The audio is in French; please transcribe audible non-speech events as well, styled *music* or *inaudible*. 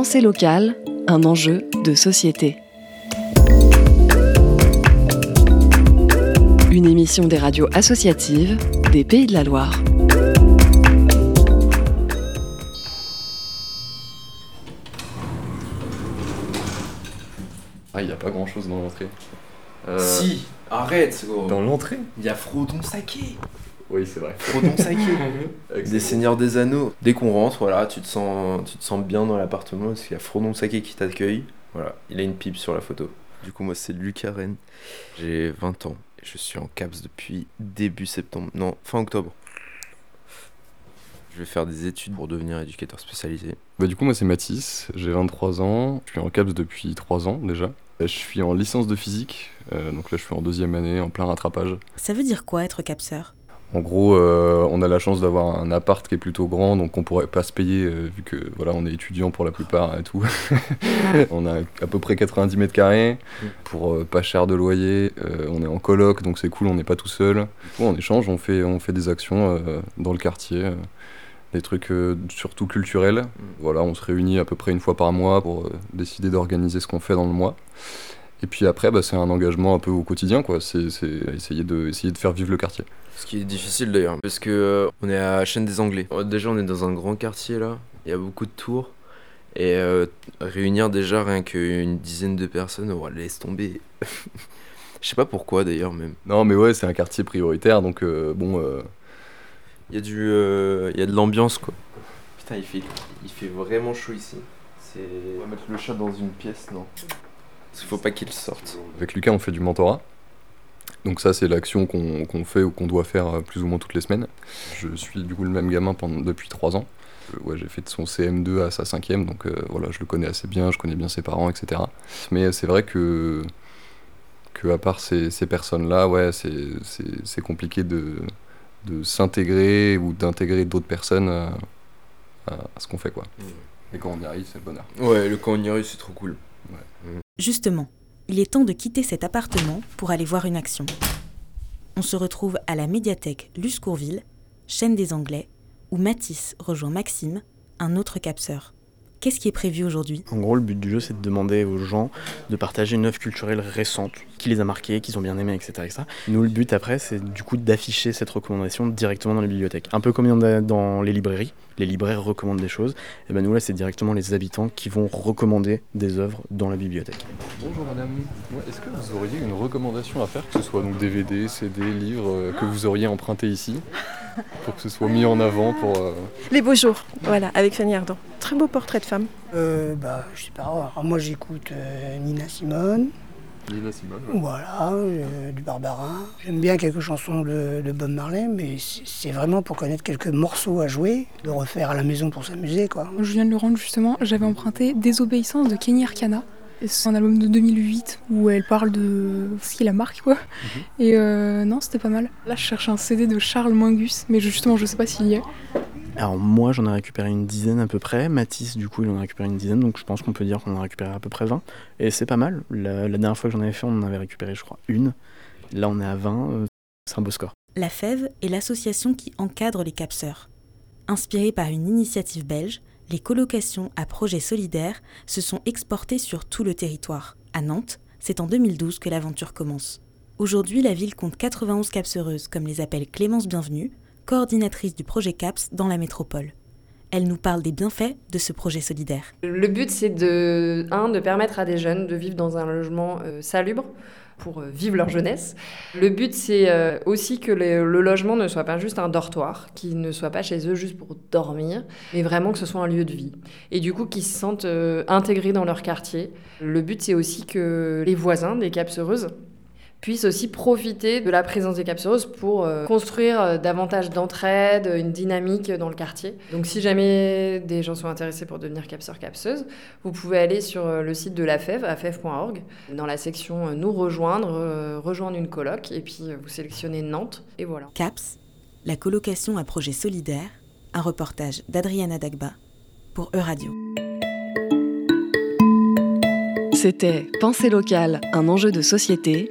Pensée locale, un enjeu de société. Une émission des radios associatives des Pays de la Loire. Ah, il n'y a pas grand chose dans l'entrée. Euh, Si, arrête gros. Dans l'entrée? Il y a Frodon Saké. Oui, c'est vrai. Frodon Saké. Avec des Seigneurs des Anneaux. Dès qu'on rentre, voilà, tu te sens, tu te sens bien dans l'appartement parce qu'il y a Frodon Saké qui t'accueille. Voilà, il a une pipe sur la photo. Du coup, moi, c'est Lucas Rennes. J'ai 20 ans. et Je suis en CAPS depuis début septembre. Non, fin octobre. Je vais faire des études pour devenir éducateur spécialisé. Bah, du coup, moi, c'est Mathis, j'ai 23 ans, je suis en CAPS depuis 3 ans déjà. Je suis en licence de physique, euh, donc là, je suis en deuxième année, en plein rattrapage. Ça veut dire quoi être capseur? En gros, euh, on a la chance d'avoir un appart qui est plutôt grand, donc on pourrait pas se payer euh, vu que voilà, on est étudiant pour la plupart et tout. *laughs* on a à peu près 90 mètres carrés pour euh, pas cher de loyer. on est en coloc, donc c'est cool, on n'est pas tout seul. Du coup, en échange, on fait on fait des actions dans le quartier. des trucs surtout culturels. Voilà, on se réunit à peu près une fois par mois pour décider d'organiser ce qu'on fait dans le mois. Et puis après, bah, c'est un engagement un peu au quotidien, quoi. C'est c'est essayer de, essayer de faire vivre le quartier. Ce qui est difficile d'ailleurs, parce que euh, on est à Chaîne des Anglais. Euh, Déjà, on est dans un grand quartier là, il y a beaucoup de tours. Et euh, réunir déjà rien qu'une dizaine de personnes, oh, laisse tomber. *laughs* Je sais pas pourquoi d'ailleurs, même. Non, mais ouais, c'est un quartier prioritaire, donc euh, bon. euh, Il y a, du, euh, il y a de l'ambiance quoi. Putain, il fait, il fait vraiment chaud ici. C'est... On va mettre le chat dans une pièce, non? Qu'il faut pas qu'il sorte. avec Lucas, on fait du mentorat. Donc ça, c'est l'action qu'on fait ou qu'on doit faire euh, plus ou moins toutes les semaines. Je suis du coup le même gamin pendant, depuis 3 ans. Euh, Ouais, j'ai fait de son CM2 à sa 5e, donc euh, voilà, je le connais assez bien, je connais bien ses parents, etc. Mais c'est vrai que, que à part ces, ces personnes-là, ouais, c'est- compliqué de, de s'intégrer ou d'intégrer d'autres personnes à, à- à ce qu'on fait, quoi. Et quand on y arrive, c'est le bonheur. Ouais, le camp on y arrive, c'est trop cool. Justement, il est temps de quitter cet appartement pour aller voir une action. On se retrouve à la médiathèque Luce Courville, chaîne des Anglais, où Mathis rejoint Maxime, un autre capseur. Qu'est-ce qui est prévu aujourd'hui? En gros, le but du jeu, c'est de demander aux gens de partager une œuvre culturelle récente, qui les a marqués, qu'ils ont bien aimé, etc., etc. Nous, le but après, c'est du coup d'afficher cette recommandation directement dans les bibliothèques. Un peu comme il y en a dans les librairies. Les libraires recommandent des choses. Et ben nous, là, c'est directement les habitants qui vont recommander des œuvres dans la bibliothèque. Bonjour madame, est-ce que vous auriez une recommandation à faire, que ce soit donc DVD, CD, livres, euh, que vous auriez emprunté ici, pour que ce soit mis en avant pour... euh, Les beaux jours, voilà, avec Fanny Ardant. Très beau portrait de femme. Euh, bah, je sais pas. Alors, moi, j'écoute euh, Nina Simone, Nina Simone voilà, euh, du Barbarin. J'aime bien quelques chansons de, de Bob Marley, mais c'est c'est vraiment pour connaître quelques morceaux à jouer, de refaire à la maison pour s'amuser, quoi. Je viens de le rendre justement, j'avais emprunté Désobéissance de Kenny Arcana. C'est un album de 2008 où elle parle de ce qui la marque quoi. Et euh, non, c'était pas mal. Là, je cherche un CD de Charles Mingus, mais justement, je sais pas s'il y est. Alors moi, j'en ai récupéré une dizaine à peu près. Mathis, du coup, il en a récupéré une dizaine, donc je pense qu'on peut dire qu'on en a récupéré à peu près 20. Et c'est pas mal. La, la dernière fois que j'en avais fait, on en avait récupéré, je crois, une. Là, on est à 20. euh, c'est un beau score. La FEV est l'association qui encadre les capseurs. Inspirée par une initiative belge, les colocations à projets solidaires se sont exportées sur tout le territoire. À Nantes, c'est en 2012 que l'aventure commence. Aujourd'hui, la ville compte 91 capseuses, comme les appelle Clémence Bienvenue, coordinatrice du projet CAPS dans la métropole. Elle nous parle des bienfaits de ce projet solidaire. Le but, c'est de, un, de permettre à des jeunes de vivre dans un logement euh, salubre pour euh, vivre leur jeunesse. Le but, c'est euh, aussi que le, logement ne soit pas juste un dortoir, qu'ils ne soient pas chez eux juste pour dormir, mais vraiment que ce soit un lieu de vie. Et du coup, qu'ils se sentent intégrés dans leur quartier. Le but, c'est aussi que les voisins des capseuses puissent aussi profiter de la présence des capseuses pour euh, construire euh, davantage d'entraide, une dynamique dans le quartier. Donc si jamais des gens sont intéressés pour devenir capseur capseuse, vous pouvez aller sur euh, le site de la FEV, afev.org, dans la section euh, Nous rejoindre, euh, rejoindre une coloc, et puis euh, vous sélectionnez Nantes, et voilà. CAPS, la colocation à projet solidaire, un reportage d'Adriana Dagba pour Euradio. C'était Pensée locale, un enjeu de société.